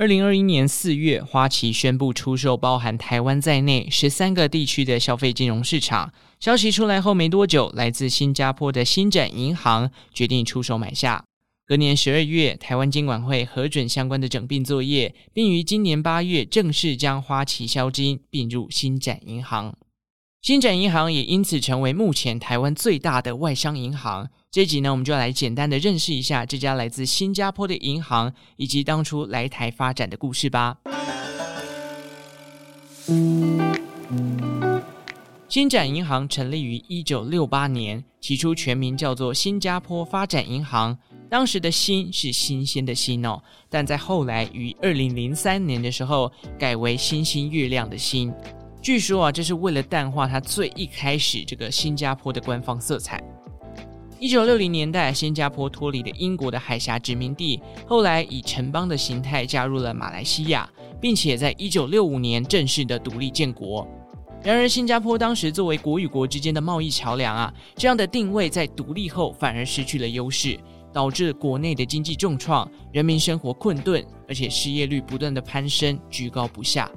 二零二一年四月，花旗宣布出售包含台湾在内十三个地区的消费金融市场。消息出来后没多久，来自新加坡的新展银行决定出手买下。隔年十二月，台湾监管会核准相关的整并作业，并于今年八月正式将花旗销金并入新展银行。星展银行也因此成为目前台湾最大的外商银行。这集呢，我们就来简单的认识一下这家来自新加坡的银行，以及当初来台发展的故事吧。星展银行成立于一九六八年，起初全名叫做新加坡发展银行。当时的“新”是新鲜的“新”哦，但在后来于二零零三年的时候改为星星月亮的“星”。据说啊，这是为了淡化它最一开始这个新加坡的官方色彩。一九六零年代，新加坡脱离了英国的海峡殖民地，后来以城邦的形态加入了马来西亚，并且在一九六五年正式的独立建国。然而，新加坡当时作为国与国之间的贸易桥梁啊，这样的定位在独立后反而失去了优势，导致国内的经济重创，人民生活困顿，而且失业率不断的攀升，居高不下。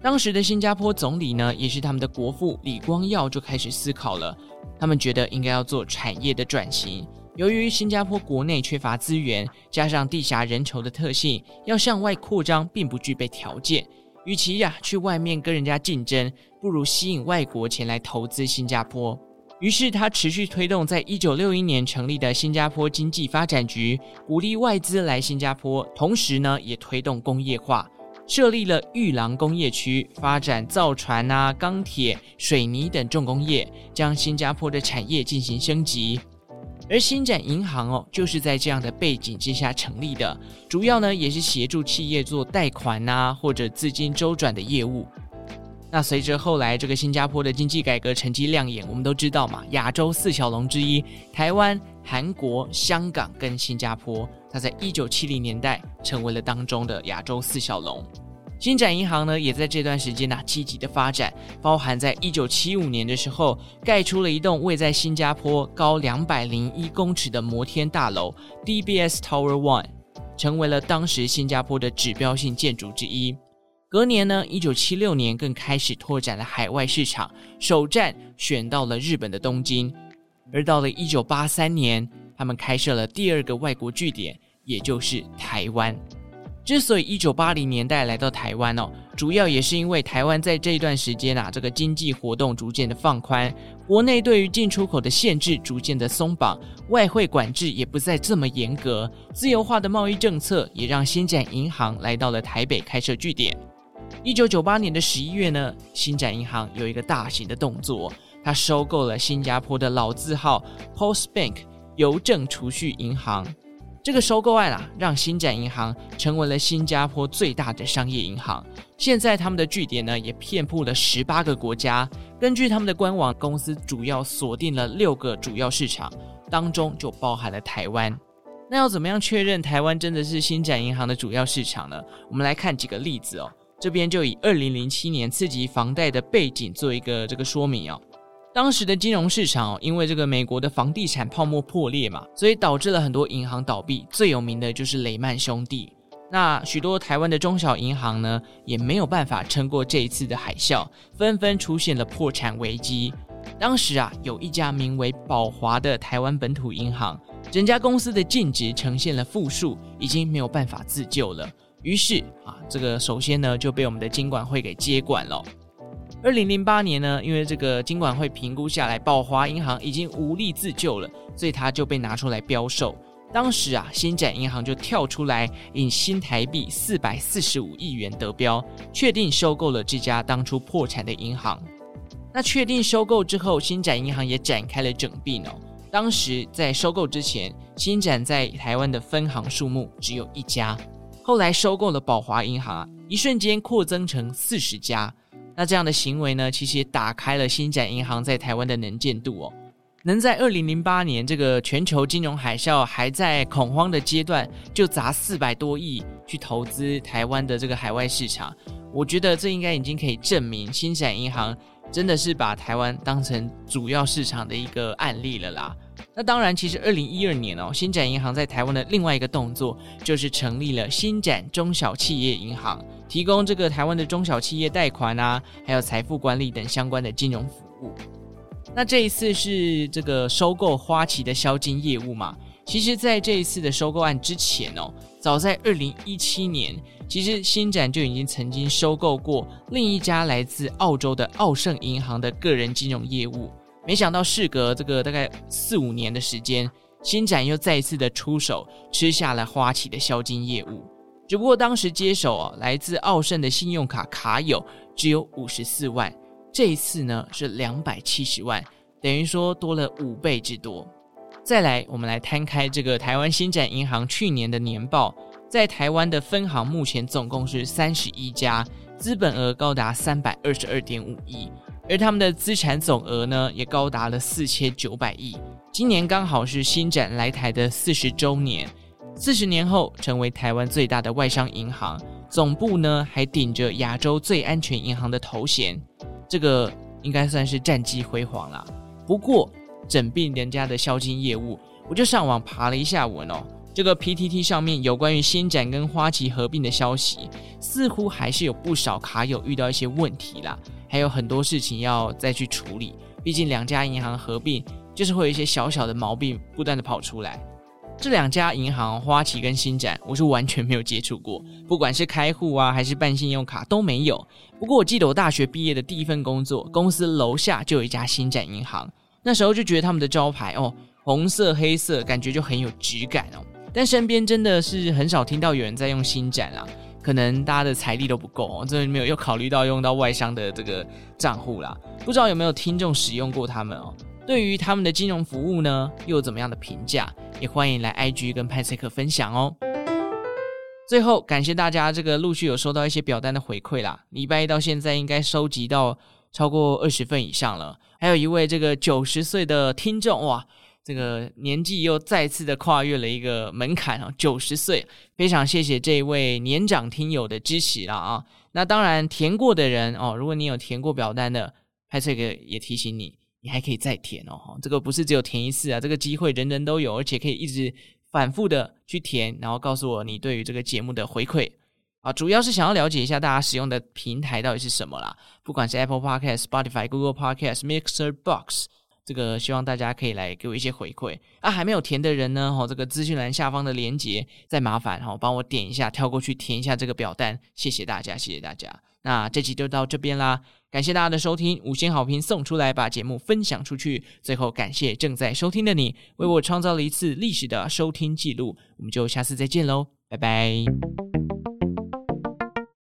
当时的新加坡总理呢，也是他们的国父李光耀就开始思考了。他们觉得应该要做产业的转型。由于新加坡国内缺乏资源，加上地狭人稠的特性，要向外扩张并不具备条件。与其呀去外面跟人家竞争，不如吸引外国前来投资新加坡。于是他持续推动，在一九六一年成立的新加坡经济发展局，鼓励外资来新加坡，同时呢也推动工业化。设立了裕廊工业区，发展造船啊、钢铁、水泥等重工业，将新加坡的产业进行升级。而星展银行哦，就是在这样的背景之下成立的，主要呢也是协助企业做贷款啊或者资金周转的业务。那随着后来这个新加坡的经济改革成绩亮眼，我们都知道嘛，亚洲四小龙之一，台湾、韩国、香港跟新加坡。它在一九七零年代成为了当中的亚洲四小龙，星展银行呢也在这段时间呢、积极的发展，包含在一九七五年的时候盖出了一栋位在新加坡高两百零一公尺的摩天大楼 DBS Tower One，成为了当时新加坡的指标性建筑之一。隔年呢，一九七六年更开始拓展了海外市场，首站选到了日本的东京，而到了一九八三年。他们开设了第二个外国据点，也就是台湾。之所以一九八零年代来到台湾哦，主要也是因为台湾在这一段时间啊，这个经济活动逐渐的放宽，国内对于进出口的限制逐渐的松绑，外汇管制也不再这么严格，自由化的贸易政策也让新展银行来到了台北开设据点。一九九八年的十一月呢，星展银行有一个大型的动作，它收购了新加坡的老字号 Post Bank。邮政储蓄银行这个收购案啊，让星展银行成为了新加坡最大的商业银行。现在他们的据点呢，也遍布了十八个国家。根据他们的官网，公司主要锁定了六个主要市场，当中就包含了台湾。那要怎么样确认台湾真的是星展银行的主要市场呢？我们来看几个例子哦。这边就以二零零七年刺激房贷的背景做一个这个说明哦。当时的金融市场，因为这个美国的房地产泡沫破裂嘛，所以导致了很多银行倒闭。最有名的就是雷曼兄弟。那许多台湾的中小银行呢，也没有办法撑过这一次的海啸，纷纷出现了破产危机。当时啊，有一家名为宝华的台湾本土银行，整家公司的净值呈现了负数，已经没有办法自救了。于是啊，这个首先呢，就被我们的金管会给接管了。二零零八年呢，因为这个金管会评估下来，爆华银行已经无力自救了，所以它就被拿出来标售。当时啊，新展银行就跳出来，以新台币四百四十五亿元得标，确定收购了这家当初破产的银行。那确定收购之后，新展银行也展开了整并哦。当时在收购之前，新展在台湾的分行数目只有一家，后来收购了宝华银行啊，一瞬间扩增成四十家。那这样的行为呢，其实也打开了星展银行在台湾的能见度哦。能在二零零八年这个全球金融海啸还在恐慌的阶段，就砸四百多亿去投资台湾的这个海外市场，我觉得这应该已经可以证明星展银行真的是把台湾当成主要市场的一个案例了啦。那当然，其实二零一二年哦，新展银行在台湾的另外一个动作就是成立了新展中小企业银行，提供这个台湾的中小企业贷款啊，还有财富管理等相关的金融服务。那这一次是这个收购花旗的销金业务嘛？其实，在这一次的收购案之前哦，早在二零一七年，其实新展就已经曾经收购过另一家来自澳洲的澳盛银行的个人金融业务。没想到事隔这个大概四五年的时间，新展又再一次的出手吃下了花旗的销金业务。只不过当时接手啊，来自澳盛的信用卡卡友只有五十四万，这一次呢是两百七十万，等于说多了五倍之多。再来，我们来摊开这个台湾星展银行去年的年报，在台湾的分行目前总共是三十一家，资本额高达三百二十二点五亿。而他们的资产总额呢，也高达了四千九百亿。今年刚好是新展来台的四十周年，四十年后成为台湾最大的外商银行，总部呢还顶着亚洲最安全银行的头衔，这个应该算是战绩辉煌啦。不过，整并人家的销金业务，我就上网爬了一下文哦，这个 PTT 上面有关于新展跟花旗合并的消息，似乎还是有不少卡友遇到一些问题啦。还有很多事情要再去处理，毕竟两家银行合并，就是会有一些小小的毛病不断的跑出来。这两家银行，花旗跟新展，我是完全没有接触过，不管是开户啊，还是办信用卡都没有。不过我记得我大学毕业的第一份工作，公司楼下就有一家新展银行，那时候就觉得他们的招牌哦，红色黑色，感觉就很有质感哦。但身边真的是很少听到有人在用新展啊。可能大家的财力都不够哦，这里没有又考虑到用到外商的这个账户啦，不知道有没有听众使用过他们哦？对于他们的金融服务呢，又有怎么样的评价？也欢迎来 IG 跟派翠克分享哦。最后感谢大家这个陆续有收到一些表单的回馈啦，礼拜一到现在应该收集到超过二十份以上了，还有一位这个九十岁的听众哇。这个年纪又再次的跨越了一个门槛啊，九十岁，非常谢谢这一位年长听友的支持了啊！那当然填过的人哦，如果你有填过表单的，派翠克也提醒你，你还可以再填哦。这个不是只有填一次啊，这个机会人人都有，而且可以一直反复的去填，然后告诉我你对于这个节目的回馈啊，主要是想要了解一下大家使用的平台到底是什么啦，不管是 Apple Podcast、Spotify、Google Podcast、Mixer Box。这个希望大家可以来给我一些回馈啊！还没有填的人呢，哈，这个资讯栏下方的链接再麻烦哈，帮我点一下，跳过去填一下这个表单，谢谢大家，谢谢大家。那这期就到这边啦，感谢大家的收听，五星好评送出来，把节目分享出去。最后感谢正在收听的你，为我创造了一次历史的收听记录。我们就下次再见喽，拜拜。